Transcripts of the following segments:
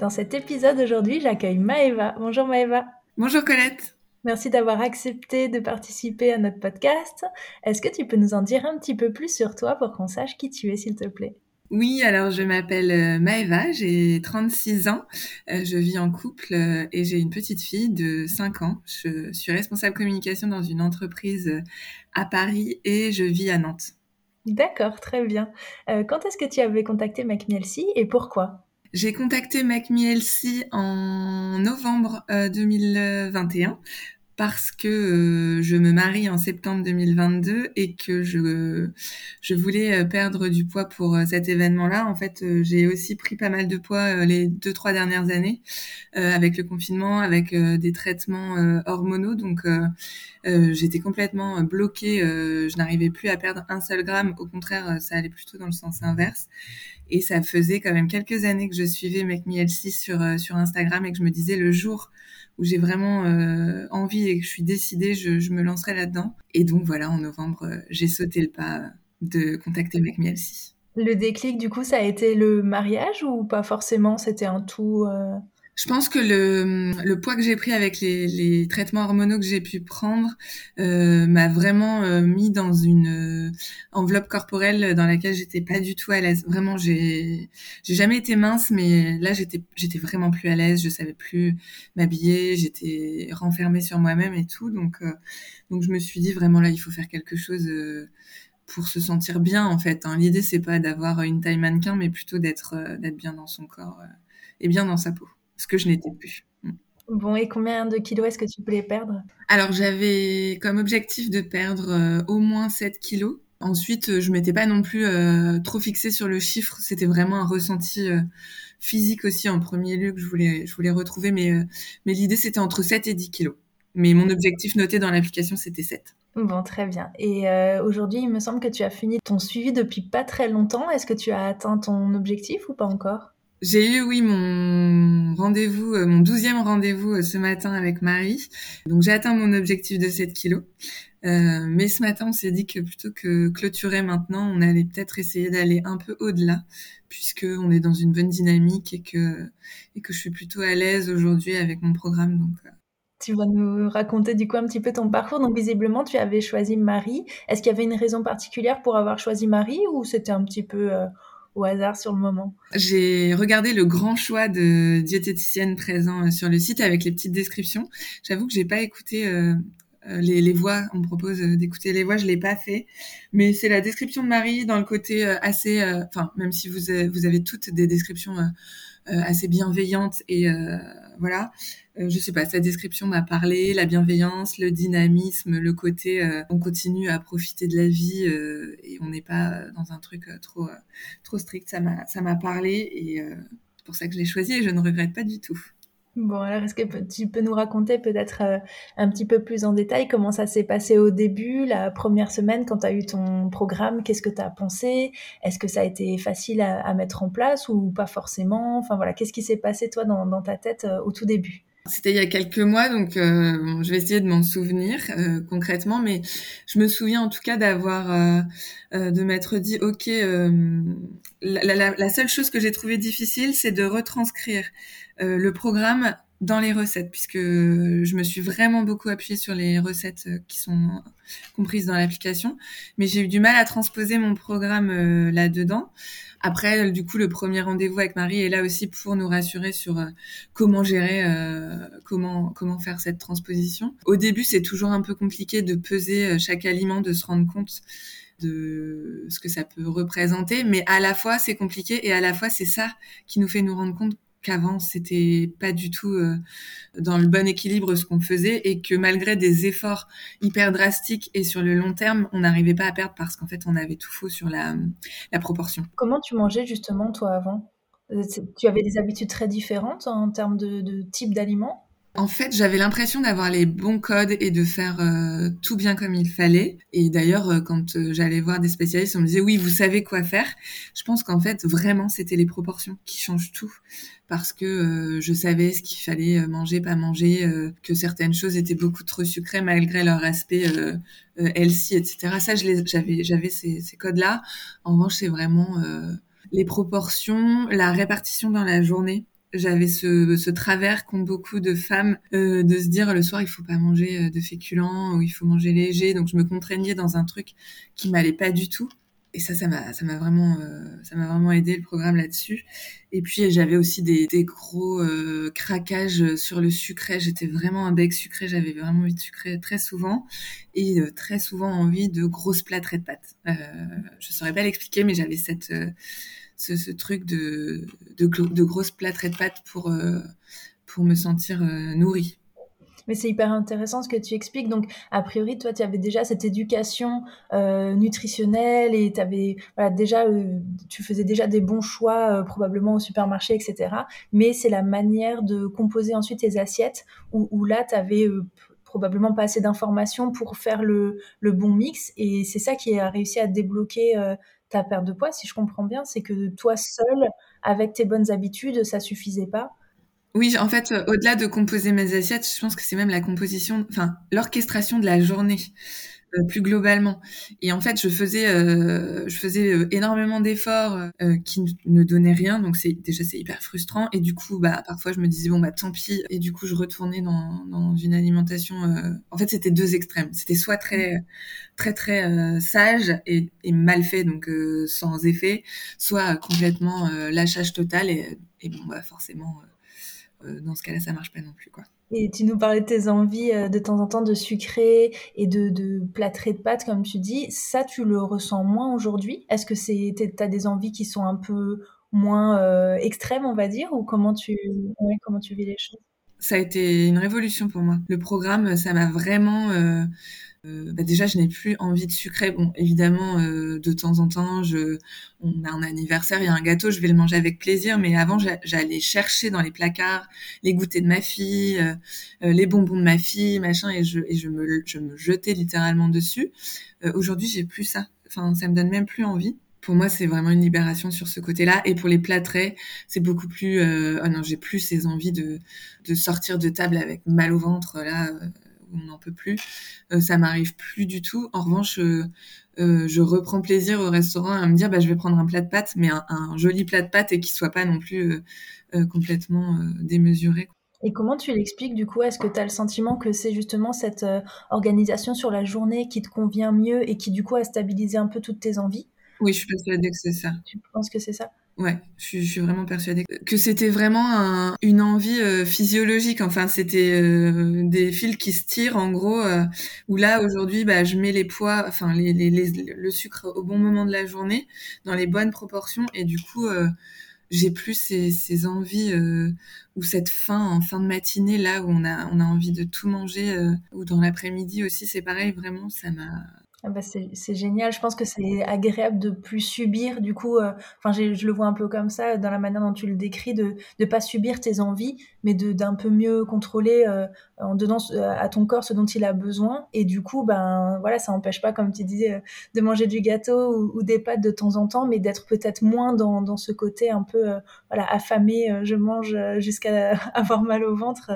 Dans cet épisode aujourd'hui, j'accueille Maëva. Bonjour Maëva. Bonjour Colette. Merci d'avoir accepté de participer à notre podcast. Est-ce que tu peux nous en dire un petit peu plus sur toi pour qu'on sache qui tu es, s'il te plaît? Oui, alors je m'appelle euh, Maëva, j'ai 36 ans, euh, je vis en couple euh, et j'ai une petite fille de 5 ans. Je suis responsable communication dans une entreprise à Paris et je vis à Nantes. D'accord, très bien. quand est-ce que tu avais contacté MacMielsi et pourquoi? J'ai contacté MacMielsi en novembre 2021 parce que euh, je me marie en septembre 2022 et que je je voulais euh, perdre du poids pour euh, cet événement-là. En fait, j'ai aussi pris pas mal de poids les deux trois dernières années avec le confinement, avec des traitements hormonaux. Donc j'étais complètement bloquée. je n'arrivais plus à perdre un seul gramme. Au contraire, ça allait plutôt dans le sens inverse. Et ça faisait quand même quelques années que je suivais Make Me sur sur Instagram et que je me disais le jour où j'ai vraiment euh, envie et que je suis décidée, je, me lancerai là-dedans. Et donc voilà, en novembre, euh, j'ai sauté le pas de contacter Mec Mielsi. Le déclic, du coup, ça a été le mariage ou pas forcément? C'était un tout euh, je pense que le, le poids que j'ai pris avec les, les, traitements hormonaux que j'ai pu prendre euh, m'a vraiment euh, mis dans une euh, enveloppe corporelle dans laquelle j'étais pas du tout à l'aise. Vraiment, j'ai jamais été mince, mais là j'étais j'étais vraiment plus à l'aise. Je savais plus m'habiller, j'étais renfermée sur moi-même et tout. Donc donc je me suis dit vraiment là il faut faire quelque chose pour se sentir bien en fait. Hein. L'idée c'est pas d'avoir une taille mannequin, mais plutôt d'être d'être bien dans son corps et bien dans sa peau ce que je n'étais plus. Mm. Bon, et combien de kilos est-ce que tu voulais perdre? Alors, j'avais comme objectif de perdre euh, au moins 7 kilos. Ensuite, euh, je m'étais pas non plus euh, trop fixée sur le chiffre. C'était vraiment un ressenti physique aussi en premier lieu que je voulais, je voulais retrouver. Mais, mais l'idée, c'était entre 7 et 10 kilos. Mais mon objectif noté dans l'application, c'était 7. Bon, très bien. Et aujourd'hui, il me semble que tu as fini ton suivi depuis pas très longtemps. Est-ce que tu as atteint ton objectif ou pas encore? J'ai eu, oui, mon rendez-vous, euh, mon douzième rendez-vous euh, ce matin avec Marie. Donc, j'ai atteint mon objectif de 7 kilos. Euh, mais ce matin, on s'est dit que plutôt que clôturer maintenant, on allait peut-être essayer d'aller un peu au-delà, puisque on est dans une bonne dynamique et que, et que je suis plutôt à l'aise aujourd'hui avec mon programme. Donc, tu vas nous raconter du coup un petit peu ton parcours. Donc visiblement, tu avais choisi Marie. Est-ce qu'il y avait une raison particulière pour avoir choisi Marie ou c'était un petit peu au hasard sur le moment J'ai regardé le grand choix de diététiciennes présents euh, sur le site avec les petites descriptions. J'avoue que j'ai pas écouté euh, euh, les, voix. On me propose d'écouter les voix, je l'ai pas fait. Mais c'est la description de Marie dans le côté assez, enfin même si vous vous avez toutes des descriptions assez bienveillantes et voilà. Euh, je sais pas, sa description m'a parlé, la bienveillance, le dynamisme, le côté euh, on continue à profiter de la vie euh, et on n'est pas dans un truc trop trop strict. Ça m'a ça m'a parlé et c'est pour ça que je l'ai choisi et je ne regrette pas du tout. Bon, alors est-ce que tu peux nous raconter peut-être un petit peu plus en détail comment ça s'est passé au début, la première semaine quand tu as eu ton programme Qu'est-ce que tu as pensé? Est-ce que ça a été facile à, mettre en place ou pas forcément? Enfin voilà, qu'est-ce qui s'est passé toi dans, ta tête au tout début? C'était il y a quelques mois, donc euh, je vais essayer de m'en souvenir euh, concrètement, mais je me souviens en tout cas d'avoir, euh, de m'être dit, ok, la, seule chose que j'ai trouvé difficile, c'est de retranscrire le programme dans les recettes, puisque je me suis vraiment beaucoup appuyée sur les recettes qui sont comprises dans l'application, mais j'ai eu du mal à transposer mon programme là-dedans. Après, du coup, le premier rendez-vous avec Marie est là aussi pour nous rassurer sur euh, comment gérer, euh, comment faire cette transposition. Au début, c'est toujours un peu compliqué de peser euh, chaque aliment, de se rendre compte de ce que ça peut représenter, mais à la fois c'est compliqué et à la fois c'est ça qui nous fait nous rendre compte qu'avant c'était pas du tout euh, dans le bon équilibre ce qu'on faisait et que malgré des efforts hyper drastiques et sur le long terme, on n'arrivait pas à perdre parce qu'en fait on avait tout faux sur la, proportion. Comment tu mangeais justement toi avant? Tu avais des habitudes très différentes en termes de, de type d'aliments en fait, j'avais l'impression d'avoir les bons codes et de faire euh, tout bien comme il fallait. Et d'ailleurs, euh, quand euh, j'allais voir des spécialistes, on me disait oui, vous savez quoi faire. Je pense qu'en fait, vraiment, c'était les proportions qui changent tout, parce que je savais ce qu'il fallait manger, pas manger, que certaines choses étaient beaucoup trop sucrées malgré leur aspect healthy, etc. Ça, j'avais, j'avais ces, ces codes-là. En revanche, c'est vraiment les proportions, la répartition dans la journée j'avais ce, ce, travers qu'ont beaucoup de femmes euh, de se dire le soir il faut pas manger euh, de féculents ou il faut manger léger. Donc je me contraignais dans un truc qui m'allait pas du tout. Et ça ça m'a ça m'a vraiment euh, ça m'a vraiment aidé le programme là-dessus. Et puis j'avais aussi des, des gros euh, craquages sur le sucré. J'étais vraiment un bec sucré. J'avais vraiment envie de sucré très souvent. Et très souvent envie de grosses plâtrées de pâtes. Je saurais pas l'expliquer mais j'avais cette ce, truc de, de, de, grosses plâtrées de pâtes pour, euh, pour me sentir euh, nourrie. Mais c'est hyper intéressant ce que tu expliques. Donc, a priori, toi, tu avais déjà cette éducation euh, nutritionnelle et avais, déjà, tu faisais déjà des bons choix, probablement au supermarché, etc. Mais c'est la manière de composer ensuite tes assiettes où, où là, tu avais probablement pas assez d'informations pour faire le, le, bon mix. Et c'est ça qui a réussi à débloquer ta perte de poids, si je comprends bien, c'est que toi seul, avec tes bonnes habitudes, ça suffisait pas? Oui, en fait, au-delà de composer mes assiettes, je pense que c'est même la composition, enfin, l'orchestration de la journée. Euh, plus globalement. Et en fait, je faisais, euh, je faisais euh, énormément d'efforts qui ne donnaient rien. Donc c'est déjà c'est hyper frustrant. Et du coup, bah parfois je me disais bon bah tant pis. Et du coup, je retournais dans, dans une alimentation. En fait, c'était deux extrêmes. C'était soit très très très sage et, et, mal fait, donc sans effet, soit complètement lâchage total. Et, et bon bah forcément, dans ce cas-là, ça marche pas non plus quoi. Et tu nous parlais de tes envies euh, de temps en temps de sucré et de, de plâtré de pâtes, comme tu dis. Ça, tu le ressens moins aujourd'hui? Est-ce que c'est, as des envies qui sont un peu moins euh, extrêmes, on va dire? Ou comment tu, comment tu vis les choses? Ça a été une révolution pour moi. Le programme, ça m'a vraiment... Euh, euh, bah déjà, je n'ai plus envie de sucré. Bon, évidemment, euh, de temps en temps, je, on a un anniversaire, il y a un gâteau, je vais le manger avec plaisir. Mais avant, j'allais chercher dans les placards les goûters de ma fille, euh, euh, les bonbons de ma fille, machin, et je, et je me, je me jetais littéralement dessus. Euh, aujourd'hui, j'ai plus ça. Enfin, ça me donne même plus envie. Pour moi, c'est vraiment une libération sur ce côté-là. Et pour les plâtrés, c'est beaucoup plus. oh non, j'ai plus ces envies de, de sortir de table avec mal au ventre là on n'en peut plus. Euh, ça m'arrive plus du tout. En revanche, euh, euh, je reprends plaisir au restaurant à me dire, bah, je vais prendre un plat de pâtes, mais un, joli plat de pâtes et qui soit pas non plus complètement démesuré. Et comment tu l'expliques du coup? Est-ce que tu as le sentiment que c'est justement cette organisation sur la journée qui te convient mieux et qui du coup a stabilisé un peu toutes tes envies? Oui, je suis persuadée que c'est ça. Tu penses que c'est ça? Ouais, je suis, vraiment persuadée que c'était vraiment une envie euh, physiologique. Enfin, c'était euh, des fils qui se tirent en gros. Euh, où là aujourd'hui, bah, je mets les poids, enfin les, les, le sucre au bon moment de la journée, dans les bonnes proportions, et du coup, j'ai plus ces, ces envies ou cette faim en fin de matinée là où on a on a envie de tout manger, ou dans l'après-midi aussi. C'est pareil, vraiment, ça m'a ah bah c'est génial. Je pense que c'est agréable de plus subir. Du coup, euh, enfin, je le vois un peu comme ça dans la manière dont tu le décris, de ne pas subir tes envies, mais d'un peu mieux contrôler euh, en donnant à ton corps ce dont il a besoin. Et du coup, ben voilà, ça n'empêche pas, comme tu disais, euh, de manger du gâteau ou, des pâtes de temps en temps, mais d'être peut-être moins dans, dans ce côté un peu voilà affamé. je mange jusqu'à avoir mal au ventre.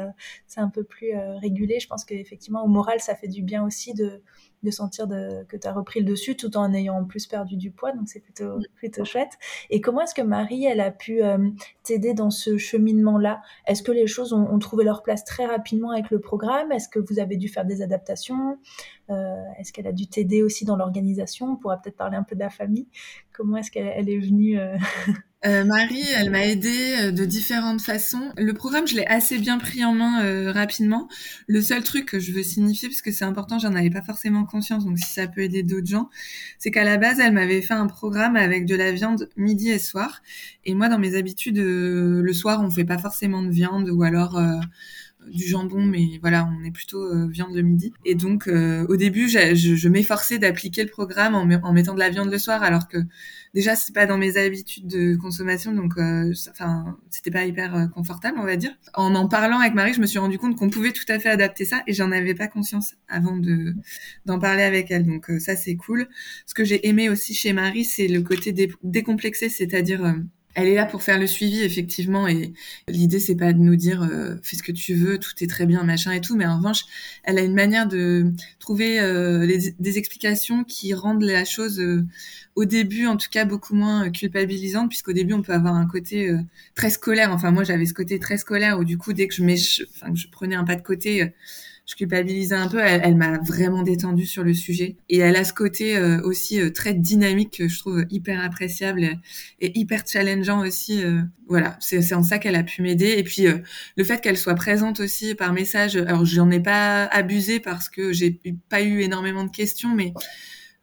c'est un peu plus régulé. Je pense qu'effectivement, au moral, ça fait du bien aussi de de sentir que tu as repris le dessus tout en ayant en plus perdu du poids. Donc c'est plutôt, plutôt chouette. Et comment est-ce que Marie, elle a pu euh, t'aider dans ce cheminement-là? Est-ce que les choses ont, trouvé leur place très rapidement avec le programme? Est-ce que vous avez dû faire des adaptations? Euh, Est-ce qu'elle a dû t'aider aussi dans l'organisation? On pourra peut-être parler un peu de la famille. Comment est-ce qu'elle est venue euh, Marie, elle m'a aidée euh, de différentes façons. Le programme, je l'ai assez bien pris en main euh, rapidement. Le seul truc que je veux signifier, parce que c'est important, j'en avais pas forcément conscience, donc si ça peut aider d'autres gens, c'est qu'à la base, elle m'avait fait un programme avec de la viande midi et soir. Et moi, dans mes habitudes, le soir, on fait pas forcément de viande, ou alors du jambon, mais voilà, on est plutôt euh, viande le midi. Et donc, euh, au début, je, je m'efforçais d'appliquer le programme en, en, mettant de la viande le soir, alors que déjà, c'est pas dans mes habitudes de consommation, donc, enfin, c'était pas hyper confortable, on va dire. En en parlant avec Marie, je me suis rendu compte qu'on pouvait tout à fait adapter ça, et j'en avais pas conscience avant de d'en parler avec elle. Donc, ça, c'est cool. Ce que j'ai aimé aussi chez Marie, c'est le côté décomplexé, c'est-à-dire elle est là pour faire le suivi effectivement et l'idée c'est pas de nous dire euh, fais ce que tu veux tout est très bien machin et tout mais en revanche elle a une manière de trouver euh, des explications qui rendent la chose euh, au début en tout cas beaucoup moins culpabilisante puisqu'au début on peut avoir un côté très scolaire. Enfin moi j'avais ce côté très scolaire où du coup dès que je mets enfin que je prenais un pas de côté je culpabilisais un peu. Elle, m'a vraiment détendue sur le sujet. Et elle a ce côté euh, aussi euh, très dynamique que je trouve hyper appréciable et, hyper challengeant aussi. Euh, voilà, c'est en ça qu'elle a pu m'aider. Et puis le fait qu'elle soit présente aussi par message. Alors j'en ai pas abusé parce que j'ai pas eu énormément de questions, mais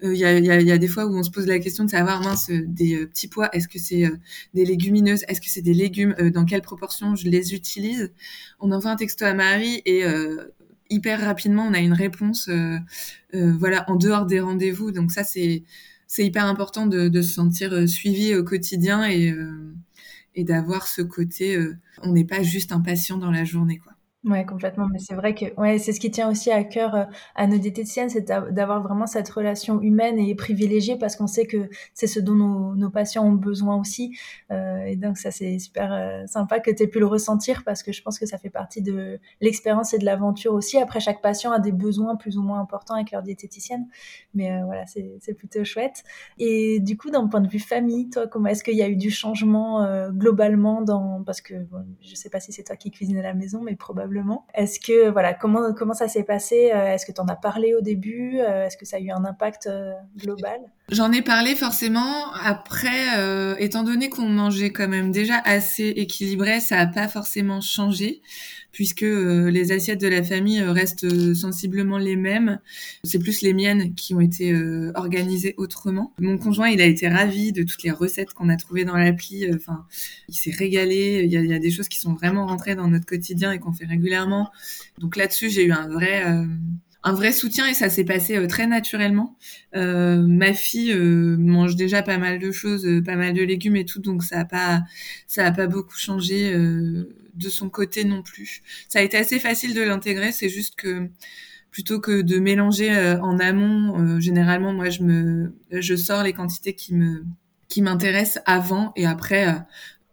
il y, a, y, a, y, a, des fois où on se pose la question de savoir mince des petits pois est-ce que c'est des légumineuses est-ce que c'est des légumes dans quelle proportion je les utilise? On envoie un texto à Marie et hyper rapidement, on a une réponse, euh, euh, voilà, en dehors des rendez-vous. Donc ça, c'est c'est hyper important de, se sentir euh, suivi au quotidien et et d'avoir ce côté, on n'est pas juste un patient dans la journée, quoi. Ouais, complètement. Mais c'est vrai que ouais, c'est ce qui tient aussi à cœur euh, à nos diététiciennes, c'est d'avoir vraiment cette relation humaine et privilégiée parce qu'on sait que c'est ce dont nos, patients ont besoin aussi. Euh, et donc ça, c'est super euh, sympa que tu aies pu le ressentir parce que je pense que ça fait partie de l'expérience et de l'aventure aussi. Après, chaque patient a des besoins plus ou moins importants avec leur diététicienne. Mais voilà, c'est plutôt chouette. Et du coup, d'un point de vue famille, toi, comment est-ce qu'il y a eu du changement globalement dans... Parce que je sais pas si c'est toi qui cuisines à la maison, mais probablement est-ce que voilà comment comment ça s'est passé? Euh, Est-ce que tu en as parlé au début? Euh, Est-ce que ça a eu un impact euh, global? J'en ai parlé forcément. Après, étant donné qu'on mangeait quand même déjà assez équilibré, ça n'a pas forcément changé puisque les assiettes de la famille restent sensiblement les mêmes. C'est plus les miennes qui ont été organisées autrement. Mon conjoint, il a été ravi de toutes les recettes qu'on a trouvées dans l'appli. Enfin, il s'est régalé. Il y, a, il y, a, des choses qui sont vraiment rentrées dans notre quotidien et qu'on fait régulièrement. Donc là-dessus, j'ai eu un vrai un vrai soutien et ça s'est passé euh, très naturellement. Euh, ma fille euh, mange déjà pas mal de choses, pas mal de légumes et tout, donc ça a pas ça a pas beaucoup changé de son côté non plus. Ça a été assez facile de l'intégrer, c'est juste que plutôt que de mélanger en amont, généralement moi je me je sors les quantités qui me qui m'intéressent avant et après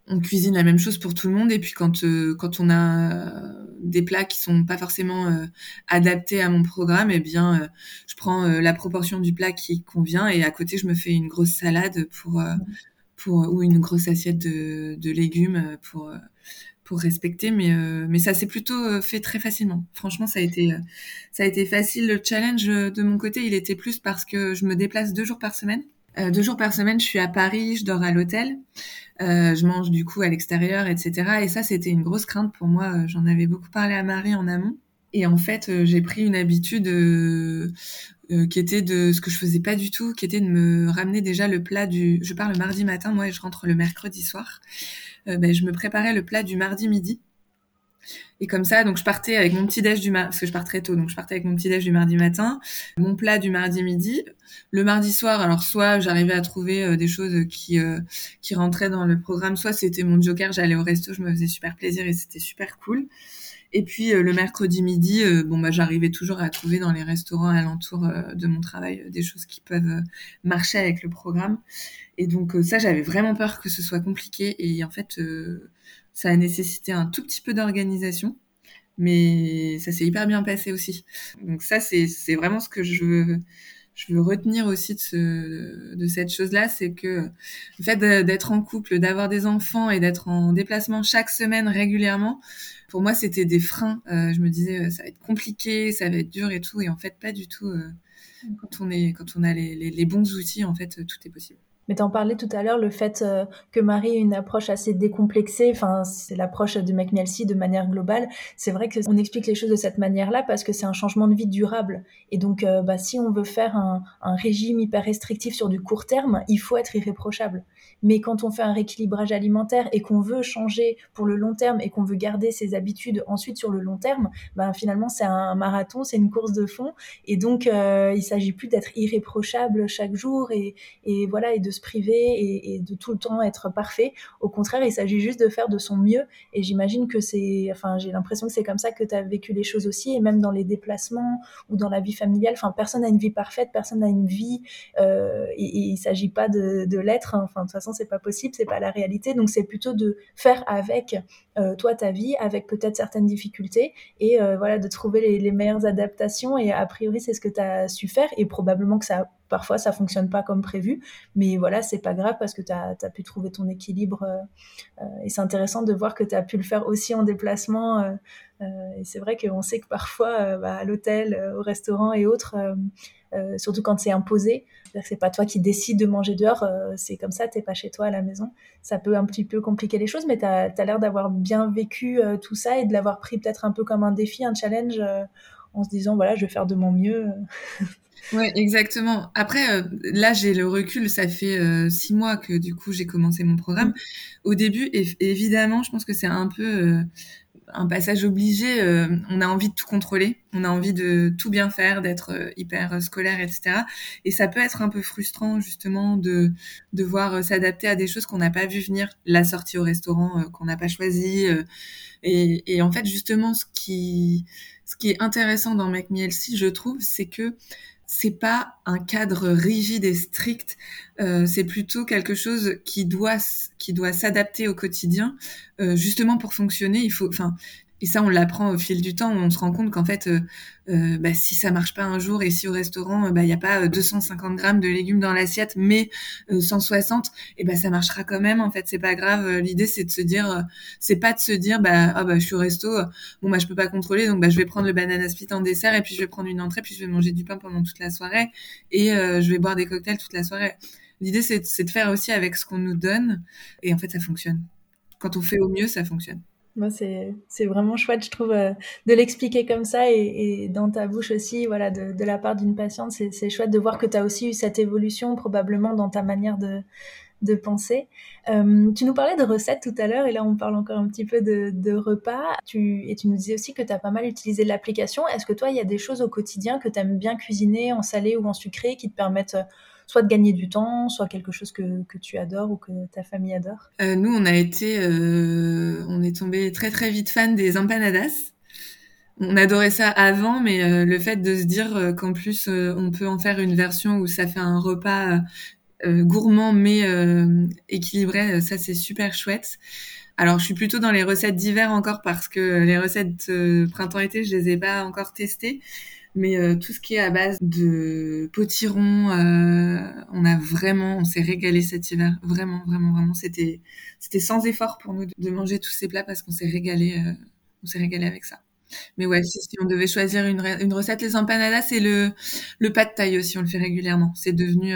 on cuisine la même chose pour tout le monde. Et puis quand euh, quand on a euh, des plats qui sont pas forcément euh, adaptés à mon programme eh bien je prends la proportion du plat qui convient. Et à côté je me fais une grosse salade pour pour ou une grosse assiette de, légumes pour pour respecter. Mais mais ça s'est plutôt fait très facilement. Franchement ça a été ça a été facile. Le challenge de mon côté il était plus parce que je me déplace deux jours par semaine. Deux jours par semaine je suis à Paris je dors à l'hôtel euh, je mange du coup à l'extérieur, etc. Et ça, c'était une grosse crainte pour moi. Euh, j'en avais beaucoup parlé à Marie en amont. Et en fait, euh, j'ai pris une habitude euh, qui était de ce que je faisais pas du tout, qui était de me ramener déjà le plat du. Je pars le mardi matin, moi, et je rentre le mercredi soir. ben, je me préparais le plat du mardi midi. Et comme ça, donc je partais avec mon petit déj du mardi, parce que je pars très tôt, donc je partais avec mon petit déj du mardi matin, mon plat du mardi midi. Le mardi soir, alors soit j'arrivais à trouver euh, des choses qui euh, qui rentraient dans le programme, soit c'était mon joker, j'allais au resto, je me faisais super plaisir et c'était super cool. Et puis euh, le mercredi midi, bon bah j'arrivais toujours à trouver dans les restaurants alentours de mon travail des choses qui peuvent marcher avec le programme. Et donc ça, j'avais vraiment peur que ce soit compliqué. Et en fait, ça a nécessité un tout petit peu d'organisation, mais ça s'est hyper bien passé aussi. Donc ça, c'est vraiment ce que je veux, je veux retenir aussi de, ce, de cette chose-là, c'est que le fait d'être en couple, d'avoir des enfants et d'être en déplacement chaque semaine régulièrement, pour moi, c'était des freins. Euh, je me disais, ça va être compliqué, ça va être dur et tout, et en fait, pas du tout. Euh, quand on est, quand on a les, les, les bons outils, en fait, tout est possible. Mais t'en parlais tout à l'heure, le fait euh, que Marie ait une approche assez décomplexée, enfin c'est l'approche de McMielsey de manière globale. C'est vrai qu'on explique les choses de cette manière-là parce que c'est un changement de vie durable. Et donc, euh, bah, si on veut faire un, un, régime hyper restrictif sur du court terme, il faut être irréprochable. Mais quand on fait un rééquilibrage alimentaire et qu'on veut changer pour le long terme et qu'on veut garder ses habitudes ensuite sur le long terme, bah, finalement c'est un marathon, c'est une course de fond. Et donc, euh, il s'agit plus d'être irréprochable chaque jour et, et voilà et de priver et, de tout le temps être parfait. Au contraire, il s'agit juste de faire de son mieux. Et j'imagine que c'est, enfin, j'ai l'impression que c'est comme ça que tu as vécu les choses aussi, et même dans les déplacements ou dans la vie familiale. Enfin, personne n'a une vie parfaite, personne n'a une vie, euh, et, il s'agit pas de, l'être. Hein. Enfin, de toute façon, c'est pas possible, c'est pas la réalité. Donc, c'est plutôt de faire avec euh, toi ta vie, avec peut-être certaines difficultés, et euh, voilà, de trouver les, les meilleures adaptations. Et a priori, c'est ce que tu as su faire, et probablement que ça parfois ça fonctionne pas comme prévu, mais voilà, c'est pas grave parce que tu as, pu trouver ton équilibre euh, euh, et c'est intéressant de voir que tu as pu le faire aussi en déplacement. Euh, et c'est vrai qu'on sait que parfois, bah, à l'hôtel, au restaurant et autres, surtout quand c'est imposé, c'est-à-dire que c'est pas toi qui décides de manger dehors, c'est comme ça, t'es pas chez toi à la maison. Ça peut un petit peu compliquer les choses, mais tu as l'air d'avoir bien vécu tout ça et de l'avoir pris peut-être un peu comme un défi, un challenge, en se disant voilà, je vais faire de mon mieux. Ouais, exactement. Après, euh, là, j'ai le recul. Ça fait euh, six mois que du coup j'ai commencé mon programme. Au début, évidemment, je pense que c'est un peu euh, un passage obligé. on a envie de tout contrôler, on a envie de tout bien faire, d'être hyper scolaire, etc. Et ça peut être un peu frustrant justement de devoir s'adapter à des choses qu'on n'a pas vu venir. La sortie au restaurant qu'on n'a pas choisi. Et, en fait, justement, ce qui ce qui est intéressant dans Make Me je trouve, c'est que c'est pas un cadre rigide et strict, euh, c'est plutôt quelque chose qui doit qui doit s'adapter au quotidien. Euh, justement pour fonctionner, il faut, enfin, et ça, on l'apprend au fil du temps. On se rend compte qu'en fait, euh, euh bah, si ça marche pas un jour et si au restaurant, bah, il n'y a pas 250 grammes de légumes dans l'assiette, mais 160, et ben ça marchera quand même. En fait, c'est pas grave. L'idée, c'est de se dire, c'est pas de se dire, bah, ah, bah, je suis au resto, bon, bah, je peux pas contrôler, donc bah, je vais prendre le banana split en dessert et puis je vais prendre une entrée, puis je vais manger du pain pendant toute la soirée et je vais boire des cocktails toute la soirée. L'idée, c'est de faire aussi avec ce qu'on nous donne, et en fait, ça fonctionne. Quand on fait au mieux, ça fonctionne. Moi, c'est vraiment chouette, je trouve, euh, de l'expliquer comme ça et, dans ta bouche aussi, voilà, de, la part d'une patiente. C'est chouette de voir que tu as aussi eu cette évolution, probablement dans ta manière de, de penser. Euh, tu nous parlais de recettes tout à l'heure, et là, on parle encore un petit peu de, repas. Tu, et tu nous disais aussi que tu as pas mal utilisé l'application. Est-ce que toi, il y a des choses au quotidien que tu aimes bien cuisiner en salé ou en sucré qui te permettent soit de gagner du temps, soit quelque chose que, que tu adores ou que ta famille adore? Euh, Nous, on a été, euh, on est tombé très très vite fan des empanadas. On adorait ça avant, mais euh, le fait de se dire qu'en plus on peut en faire une version où ça fait un repas gourmand mais équilibré, ça c'est super chouette. Alors, je suis plutôt dans les recettes d'hiver encore parce que les recettes printemps-été, je les ai pas encore testées. Mais euh, tout ce qui est à base de potiron, euh, on a vraiment, on s'est régalé cet hiver. Vraiment, vraiment, vraiment. C'était, c'était sans effort pour nous de, manger tous ces plats parce qu'on s'est régalé, euh, on s'est régalé avec ça. Mais ouais, si, on devait choisir une, une recette, les empanadas, c'est le, le pas de taille aussi, on le fait régulièrement. C'est devenu,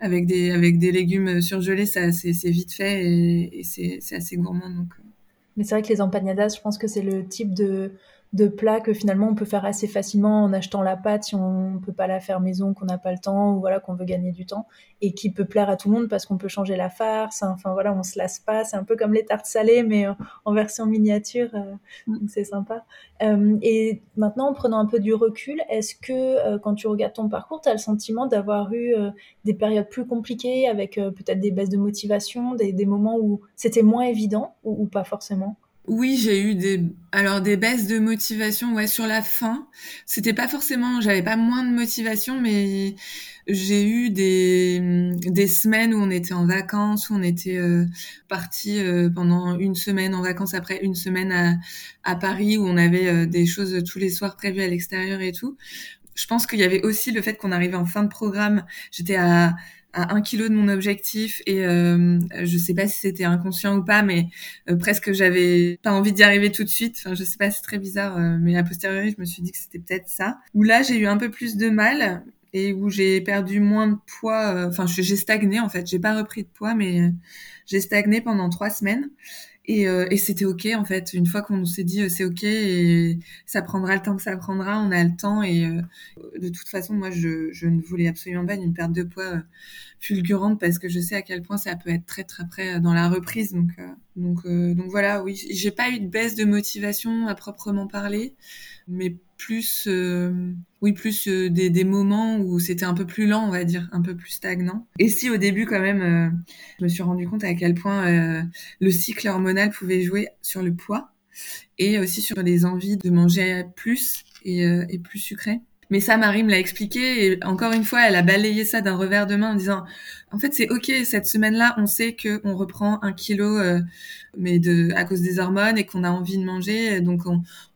avec des, avec des légumes surgelés, ça, c'est, c'est vite fait et, et c'est, c'est assez gourmand, donc. Mais c'est vrai que les empanadas, je pense que c'est le type de, de plats que finalement on peut faire assez facilement en achetant la pâte si on peut pas la faire maison, qu'on n'a pas le temps ou voilà qu'on veut gagner du temps et qui peut plaire à tout le monde parce qu'on peut changer la farce. Enfin voilà, on se lasse pas. C'est un peu comme les tartes salées mais en version miniature, euh, mm. donc c'est sympa. Euh, et maintenant en prenant un peu du recul, est-ce que euh, quand tu regardes ton parcours, tu as le sentiment d'avoir eu des périodes plus compliquées avec peut-être des baisses de motivation, des, moments où c'était moins évident ou pas forcément? Oui, j'ai eu des alors des baisses de motivation ouais sur la fin. C'était pas forcément j'avais pas moins de motivation mais j'ai eu des des semaines où on était en vacances, où on était euh, parti euh, pendant une semaine en vacances après une semaine à à Paris où on avait euh, des choses tous les soirs prévues à l'extérieur et tout. Je pense qu'il y avait aussi le fait qu'on arrivait en fin de programme. J'étais à à un kilo de mon objectif et euh, je sais pas si c'était inconscient ou pas, mais euh, presque j'avais pas envie d'y arriver tout de suite. Enfin, je sais pas, c'est très bizarre, euh, mais a posteriori, je me suis dit que c'était peut-être ça. Où là, j'ai eu un peu plus de mal et où j'ai perdu moins de poids. Enfin, j'ai stagné en fait. J'ai pas repris de poids, mais j'ai stagné pendant trois semaines. Et, euh, et c'était ok en fait. Une fois qu'on s'est dit euh, c'est ok et ça prendra le temps que ça prendra, on a le temps. Et euh, de toute façon, moi, je, je, ne voulais absolument pas une perte de poids fulgurante parce que je sais à quel point ça peut être très très près dans la reprise. Donc donc donc voilà, oui, j'ai pas eu de baisse de motivation à proprement parler, mais plus, euh, oui, plus euh, des, des, moments où c'était un peu plus lent, on va dire, un peu plus stagnant. Et si au début, quand même, euh, je me suis rendu compte à quel point le cycle hormonal pouvait jouer sur le poids et aussi sur les envies de manger plus et, et plus sucré. Mais ça, Marie me l'a expliqué et encore une fois, elle a balayé ça d'un revers de main en disant, en fait, c'est ok. Cette semaine-là, on sait que on reprend un kilo, euh, mais à cause des hormones et qu'on a envie de manger. Donc,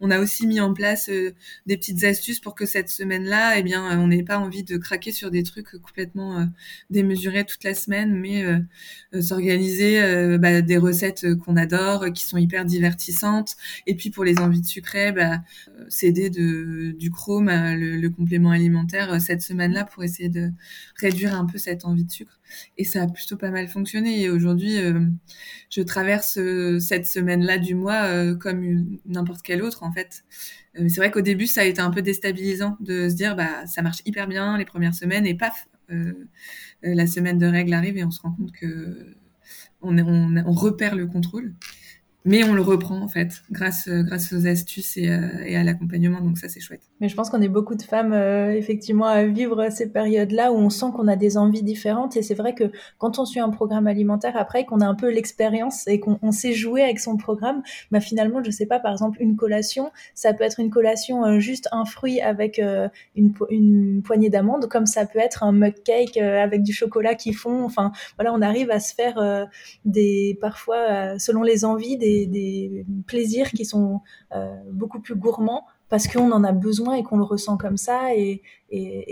on, a aussi mis en place euh, des petites astuces pour que cette semaine-là, eh bien, on n'ait pas envie de craquer sur des trucs complètement euh, démesurés toute la semaine, mais s'organiser bah, des recettes qu'on adore, qui sont hyper divertissantes. Et puis pour les envies de sucré, bah, de du chrome, le complément alimentaire cette semaine-là pour essayer de réduire un peu cette envie de sucre et ça a plutôt pas mal fonctionné. Et aujourd'hui, euh, je traverse euh, cette semaine-là du mois euh, comme n'importe quelle autre en fait. Mais c'est vrai qu'au début, ça a été un peu déstabilisant de se dire bah ça marche hyper bien les premières semaines et paf, la semaine de règles arrive et on se rend compte que on, on, on repère le contrôle mais on le reprend en fait grâce euh, grâce aux astuces et, euh, et à l'accompagnement donc ça c'est chouette. Mais je pense qu'on est beaucoup de femmes euh, effectivement à vivre ces périodes là où on sent qu'on a des envies différentes. Et c'est vrai que quand on suit un programme alimentaire après qu'on a un peu l'expérience et qu'on sait jouer avec son programme bah finalement je sais pas par exemple une collation ça peut être une collation juste un fruit avec une, poignée d'amandes comme ça peut être un mug cake avec du chocolat qui fond. Enfin voilà on arrive à se faire des parfois selon les envies des, plaisirs qui sont euh, beaucoup plus gourmands parce qu'on en a besoin et qu'on le ressent comme ça. Et,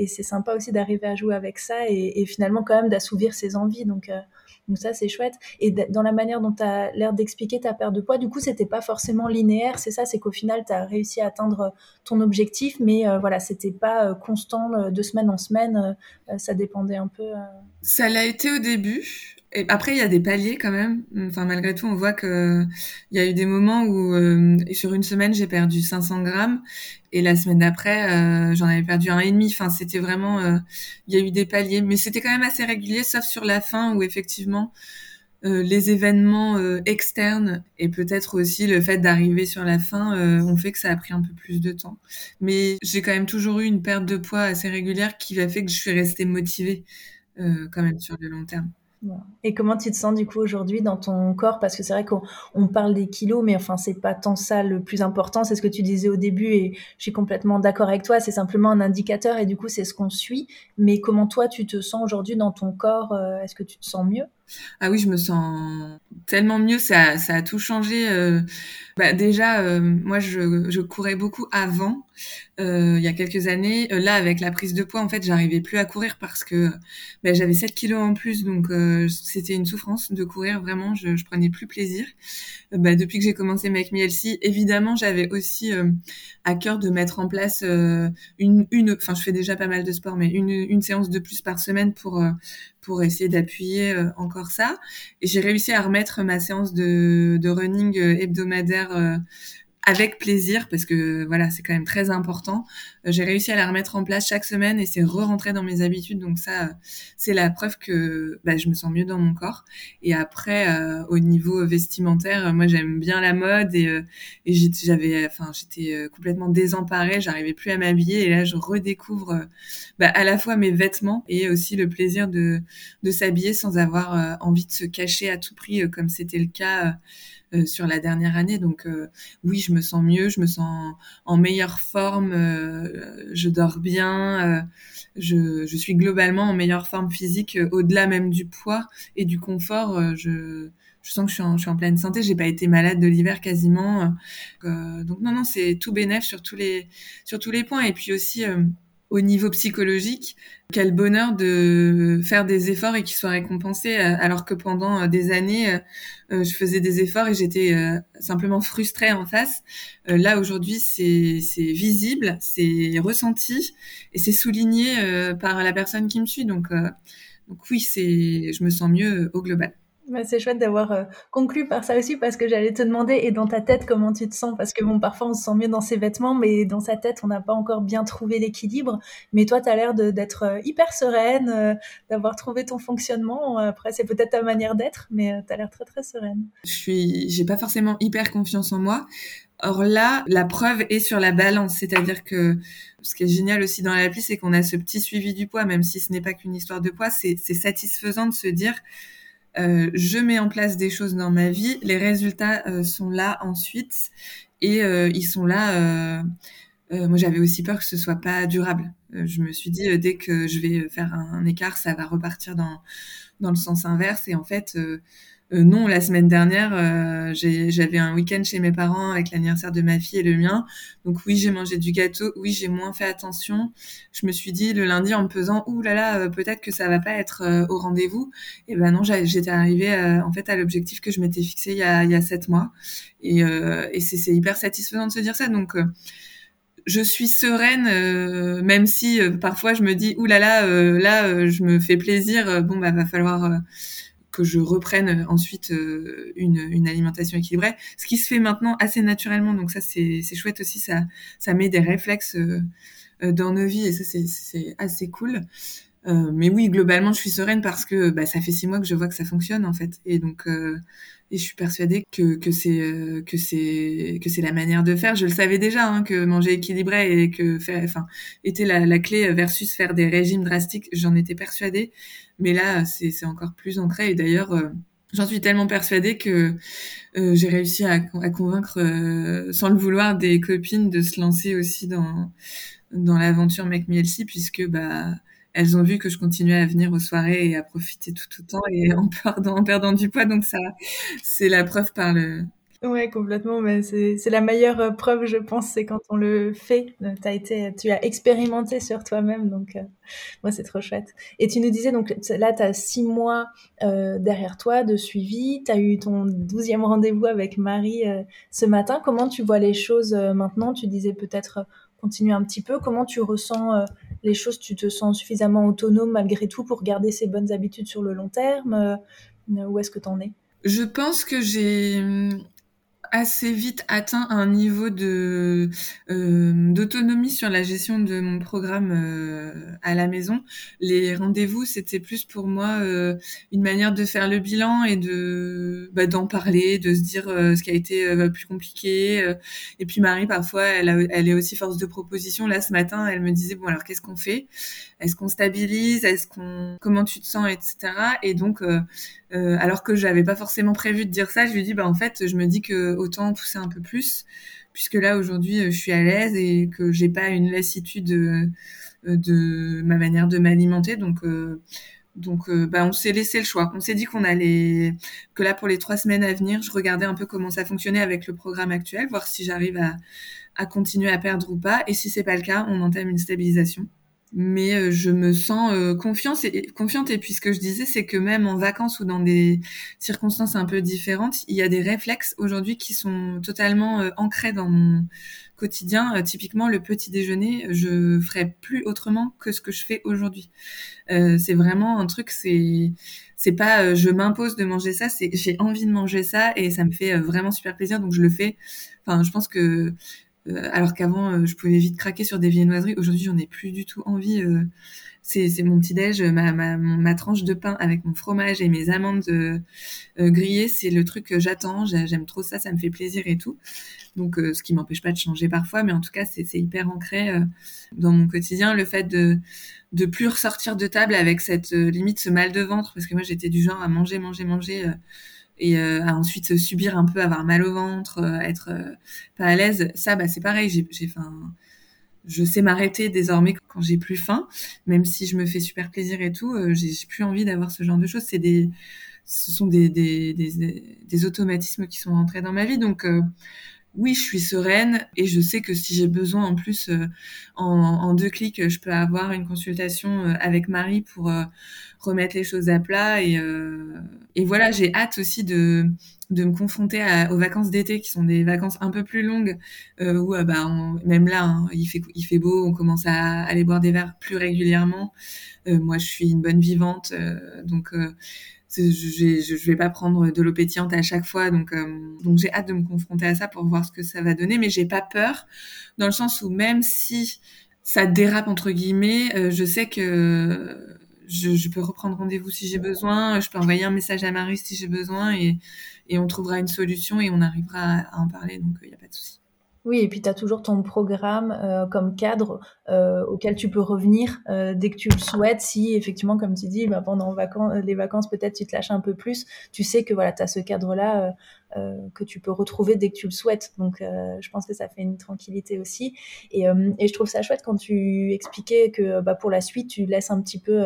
c'est sympa aussi d'arriver à jouer avec ça et, finalement quand même d'assouvir ses envies. Donc, euh, donc ça, c'est chouette. Et dans la manière dont tu as l'air d'expliquer ta perte de poids, du coup, c'était pas forcément linéaire. C'est ça, c'est qu'au final, tu as réussi à atteindre ton objectif, mais euh, voilà, c'était pas constant de semaine en semaine. ça dépendait un peu. Ça l'a été au début. Et après, il y a des paliers quand même. Enfin, malgré tout, on voit que il y a eu des moments où, euh, sur une semaine, j'ai perdu 500 grammes, et la semaine d'après, euh, j'en avais perdu un et demi. Enfin, c'était vraiment, euh, il y a eu des paliers, mais c'était quand même assez régulier, sauf sur la fin où effectivement, les événements externes et peut-être aussi le fait d'arriver sur la fin ont fait que ça a pris un peu plus de temps. Mais j'ai quand même toujours eu une perte de poids assez régulière qui a fait que je suis restée motivée quand même sur le long terme. Et comment tu te sens du coup aujourd'hui dans ton corps? Parce que c'est vrai qu'on parle des kilos, mais enfin c'est pas tant ça le plus important. C'est ce que tu disais au début et je suis complètement d'accord avec toi. C'est simplement un indicateur et du coup c'est ce qu'on suit. Mais comment toi tu te sens aujourd'hui dans ton corps euh, Est-ce que tu te sens mieux? Ah oui, je me sens tellement mieux, ça, a tout changé. Euh, bah déjà, euh, moi, je, courais beaucoup avant, euh, il y a quelques années. là, avec la prise de poids, en fait, j'arrivais plus à courir parce que bah, j'avais 7 kilos en plus, donc c'était une souffrance de courir. Vraiment, je, prenais plus plaisir. Bah, depuis que j'ai commencé Make Me évidemment, j'avais aussi à cœur de mettre en place une, enfin, je fais déjà pas mal de sport, mais une séance de plus par semaine pour pour essayer d'appuyer euh, encore ça. Et j'ai réussi à remettre ma séance de, running hebdomadaire euh, avec plaisir parce que voilà c'est quand même très important. Euh, j'ai réussi à la remettre en place chaque semaine et c'est re-rentré dans mes habitudes donc ça euh, c'est la preuve que bah, je me sens mieux dans mon corps. Et après euh, au niveau vestimentaire, moi j'aime bien la mode et, et j'avais enfin j'étais complètement désemparée, j'arrivais plus à m'habiller et là je redécouvre bah, à la fois mes vêtements et aussi le plaisir de de s'habiller sans avoir envie de se cacher à tout prix comme c'était le cas euh, sur la dernière année. Donc euh, oui, je me sens mieux, je me sens en meilleure forme, euh, je dors bien, je, suis globalement en meilleure forme physique au-delà même du poids et du confort. je je sens que je suis en, je suis en pleine santé. J'ai pas été malade de l'hiver quasiment. donc non, non, c'est tout bénéf sur tous les sur tous les points. Et puis aussi, au niveau psychologique, quel bonheur de faire des efforts et qu'ils soient récompensés, euh, alors que pendant euh, des années, euh, je faisais des efforts et j'étais simplement frustrée en face. Là, aujourd'hui, c'est visible, c'est ressenti et c'est souligné par la personne qui me suit. Donc, donc oui, c'est, je me sens mieux au global. Bah, c'est chouette d'avoir euh, conclu par ça aussi parce que j'allais te demander et dans ta tête comment tu te sens? Parce que bon parfois on se sent mieux dans ses vêtements mais dans sa tête on n'a pas encore bien trouvé l'équilibre. Mais toi tu as l'air d'être euh, hyper sereine euh, d'avoir trouvé ton fonctionnement. Après c'est peut-être ta manière d'être mais tu as l'air très très sereine. Je suis j'ai pas forcément hyper confiance en moi. Or là, la preuve est sur la balance, c'est-à-dire que ce qui est génial aussi dans l'appli, c'est qu'on a ce petit suivi du poids, même si ce n'est pas qu'une histoire de poids, c'est satisfaisant de se dire euh, je mets en place des choses dans ma vie, les résultats euh, sont là ensuite et euh, ils sont là. moi, j'avais aussi peur que ce soit pas durable. je me suis dit dès que je vais faire un, écart, ça va repartir dans dans le sens inverse. Et en fait, euh, non, la semaine dernière, euh, j'avais un week-end chez mes parents avec l'anniversaire de ma fille et le mien. Donc oui, j'ai mangé du gâteau. Oui, j'ai moins fait attention. Je me suis dit le lundi en me pesant, ouh là là, euh, peut-être que ça va pas être au rendez-vous. Et ben non, j'étais arrivée en fait à l'objectif que je m'étais fixé il y a, sept mois. Et, et c'est hyper satisfaisant de se dire ça. Donc je suis sereine, même si parfois je me dis ouh là là, là je me fais plaisir. bon bah va falloir que je reprenne euh, ensuite euh, une, alimentation équilibrée. Ce qui se fait maintenant assez naturellement, donc ça c'est chouette aussi, ça, ça met des réflexes euh, dans nos vies et ça c'est assez cool. Mais oui, globalement, je suis sereine parce que bah, ça fait six mois que je vois que ça fonctionne en fait, et donc et je suis persuadée que que c'est que c'est que c'est la manière de faire. Je le savais déjà hein, que manger équilibré et que faire, enfin, était la clé versus faire des régimes drastiques. J'en étais persuadée, mais là, c'est encore plus ancré. Et d'ailleurs. J'en suis tellement persuadée que j'ai réussi à, convaincre, sans le vouloir, des copines de se lancer aussi dans dans l'aventure Make puisque bah elles ont vu que je continuais à venir aux soirées et à profiter tout autant et en perdant, en perdant du poids. Donc ça, c'est la preuve par le, Ouais, complètement. Mais c'est la meilleure euh, preuve, je pense, c'est quand on le fait. Euh, as été, tu as expérimenté sur toi-même, donc euh, moi c'est trop chouette. Et tu nous disais donc là, tu as six mois derrière toi de suivi. Tu as eu ton douzième rendez-vous avec Marie ce matin. Comment tu vois les choses maintenant? Tu disais peut-être continuer un petit peu. Comment tu ressens les choses? Tu te sens suffisamment autonome malgré tout pour garder ces bonnes habitudes sur le long terme Où est-ce que tu en es? Je pense que j'ai assez vite atteint un niveau de euh, d'autonomie sur la gestion de mon programme euh, à la maison. Les rendez-vous, c'était plus pour moi euh, une manière de faire le bilan et de bah, d'en parler, de se dire ce qui a été plus compliqué. Et puis Marie, parfois, elle, elle est aussi force de proposition. Là, ce matin, elle me disait bon alors qu'est-ce qu'on fait? Est-ce qu'on stabilise? Est-ce qu'on comment tu te sens, etc. Et donc alors que j'avais pas forcément prévu de dire ça, je lui dis bah en fait, je me dis que autant pousser un peu plus, puisque là aujourd'hui euh, je suis à l'aise et que j'ai pas une lassitude euh, de ma manière de m'alimenter, donc euh, donc, bah, on s'est laissé le choix. On s'est dit qu'on allait, que là, pour les trois semaines à venir, je regardais un peu comment ça fonctionnait avec le programme actuel, voir si j'arrive à, à continuer à perdre ou pas. Et si c'est pas le cas, on entame une stabilisation mais euh, je me sens euh, confiante et confiante. Et puis ce que je disais c'est que même en vacances ou dans des circonstances un peu différentes il y a des réflexes aujourd'hui qui sont totalement euh, ancrés dans mon quotidien. Typiquement le petit déjeuner je ferai plus autrement que ce que je fais aujourd'hui. C'est vraiment un truc c'est c'est pas je m'impose de manger ça c'est j'ai envie de manger ça et ça me fait vraiment super plaisir. Donc je le fais. Enfin je pense que euh, alors qu'avant, euh, je pouvais vite craquer sur des viennoiseries. Aujourd'hui, j'en ai plus du tout envie. Euh, c'est, mon petit déj, ma, ma, tranche de pain avec mon fromage et mes amandes grillées, c'est le truc que j'attends. J'aime trop ça, ça me fait plaisir et tout. Donc, ce qui m'empêche pas de changer parfois, mais en tout cas, c'est, hyper ancré dans mon quotidien. Le fait de de plus ressortir de table avec cette limite ce mal de ventre, parce que moi j'étais du genre à manger, manger, manger et euh, à ensuite subir un peu, avoir mal au ventre, euh, être euh, pas à l'aise, ça, bah, c'est pareil. J'ai, j'ai, faim. je sais m'arrêter désormais quand j'ai plus faim, même si je me fais super plaisir et tout. j'ai, j'ai plus envie d'avoir ce genre de choses. C'est des, ce sont des, des, des, des automatismes qui sont entrés dans ma vie. Donc, oui, je suis sereine et je sais que si j'ai besoin en plus euh, en, deux clics, je peux avoir une consultation euh, avec Marie pour euh, remettre les choses à plat et, et voilà, j'ai hâte aussi de de me confronter aux vacances d'été qui sont des vacances un peu plus longues où bah même là hein, il fait il fait beau, on commence à aller boire des verres plus régulièrement. moi, je suis une bonne vivante, donc je, je, vais pas prendre de l'eau pétillante à chaque fois, donc euh, donc j'ai hâte de me confronter à ça pour voir ce que ça va donner, mais j'ai pas peur dans le sens où même si ça dérape entre guillemets, euh, je sais que je, je peux reprendre rendez-vous si j'ai besoin, je peux envoyer un message à Marie si j'ai besoin et, et on trouvera une solution et on arrivera à, en parler, donc il n'y a pas de souci. Oui, et puis tu as toujours ton programme euh, comme cadre euh, auquel tu peux revenir euh, dès que tu le souhaites. Si effectivement, comme tu dis, bah, pendant les vacances, peut-être tu te lâches un peu plus, tu sais que voilà, tu as ce cadre-là que tu peux retrouver dès que tu le souhaites. Donc je pense que ça fait une tranquillité aussi. Et, je trouve ça chouette quand tu expliquais que bah, pour la suite, tu laisses un petit peu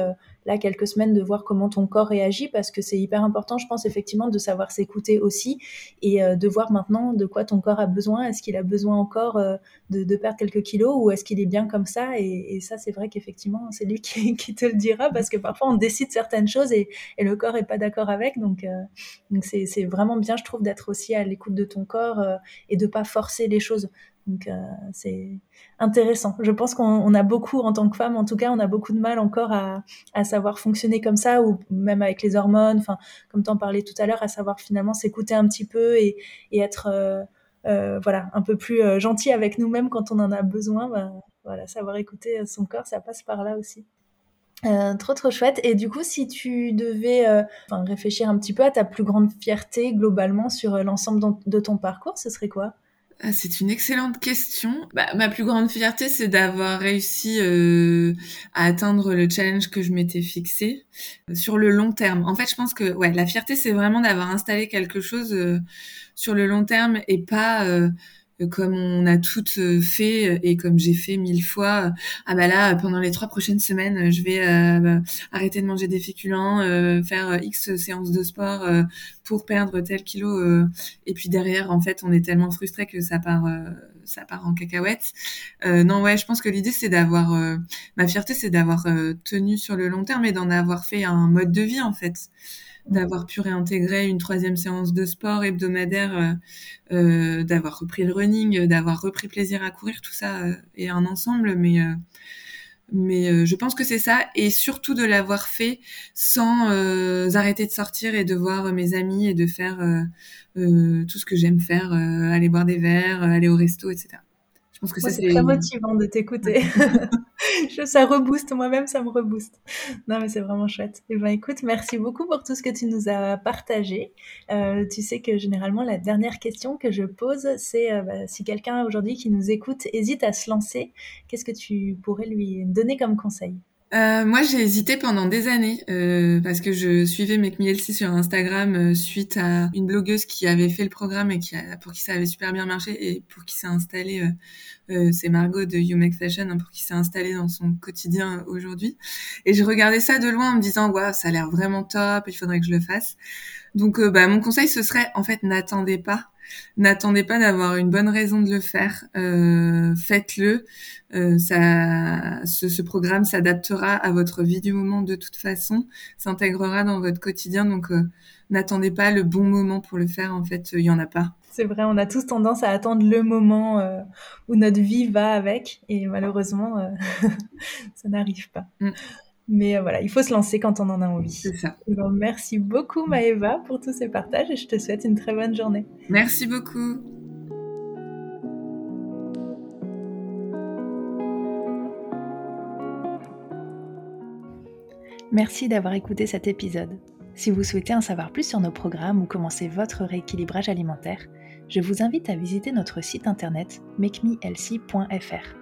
là quelques semaines de voir comment ton corps réagit parce que c'est hyper important, je pense effectivement de savoir s'écouter aussi et euh, de voir maintenant de quoi ton corps a besoin. Est-ce qu'il a besoin encore euh, de, perdre quelques kilos ou est-ce qu'il est bien comme ça? Et, ça c'est vrai qu'effectivement c'est lui qui, te le dira parce que parfois on décide certaines choses et, et le corps est pas d'accord avec donc euh, donc c'est vraiment bien je trouve d'être aussi à l'écoute de ton corps et de pas forcer les choses. Donc euh, c'est intéressant. Je pense qu'on a beaucoup, en tant que femme en tout cas, on a beaucoup de mal encore à, savoir fonctionner comme ça, ou même avec les hormones, enfin, comme tu en parlais tout à l'heure, à savoir finalement s'écouter un petit peu et, être euh, euh, voilà, un peu plus gentil avec nous-mêmes quand on en a besoin. Ben, voilà, savoir écouter son corps, ça passe par là aussi. Euh, trop trop chouette. Et du coup, si tu devais euh, réfléchir un petit peu à ta plus grande fierté globalement sur l'ensemble de ton parcours, ce serait quoi? Ah, c'est une excellente question. Bah, ma plus grande fierté, c'est d'avoir réussi euh, à atteindre le challenge que je m'étais fixé euh, sur le long terme. En fait, je pense que ouais, la fierté, c'est vraiment d'avoir installé quelque chose euh, sur le long terme et pas comme on a toutes euh, fait euh, et comme j'ai fait mille fois. Euh, ah bah là, pendant les trois prochaines semaines, je vais bah, arrêter de manger des féculents, faire X séances de sport pour perdre tel kilo. et puis derrière, en fait, on est tellement frustré que ça part ça part en cacahuète. non, ouais, je pense que l'idée c'est d'avoir, ma fierté c'est d'avoir tenu sur le long terme et d'en avoir fait un mode de vie en fait d'avoir pu réintégrer une troisième séance de sport hebdomadaire, euh, euh d'avoir repris le running, d'avoir repris plaisir à courir, tout ça euh, est un ensemble, mais euh, mais je pense que c'est ça et surtout de l'avoir fait sans arrêter de sortir et de voir mes amis et de faire tout ce que j'aime faire, aller boire des verres, aller au resto, etc. Pense que c'est très motivant de t'écouter. ça rebooste, moi-même, ça me rebooste. Non, mais c'est vraiment chouette. Et eh ben, écoute, merci beaucoup pour tout ce que tu nous as partagé. Euh, tu sais que généralement, la dernière question que je pose, c'est euh, bah, si quelqu'un aujourd'hui qui nous écoute hésite à se lancer, qu'est-ce que tu pourrais lui donner comme conseil? Euh, moi, j'ai hésité pendant des années euh, parce que je suivais Me sur Instagram euh, suite à une blogueuse qui avait fait le programme et qui a, pour qui ça avait super bien marché et pour qui s'est installé. c'est Margot de You hein, pour qui s'est installé dans son quotidien aujourd'hui. Et je regardais ça de loin en me disant waouh, ça a l'air vraiment top, il faudrait que je le fasse. Donc, bah, mon conseil ce serait en fait n'attendez pas N'attendez pas d'avoir une bonne raison de le faire. Euh, faites-le. Euh, ça, ce, programme s'adaptera à votre vie du moment de toute façon, s'intégrera dans votre quotidien. Donc, euh, n'attendez pas le bon moment pour le faire. En fait, il y en a pas. C'est vrai, on a tous tendance à attendre le moment où notre vie va avec, et malheureusement, ça n'arrive pas. Mm. Mais euh, voilà, il faut se lancer quand on en a envie. C'est ça. merci beaucoup Maëva pour tous ces partages et je te souhaite une très bonne journée. Merci beaucoup. Merci d'avoir écouté cet épisode. Si vous souhaitez en savoir plus sur nos programmes ou commencer votre rééquilibrage alimentaire, je vous invite à visiter notre site internet makemehealthy.fr.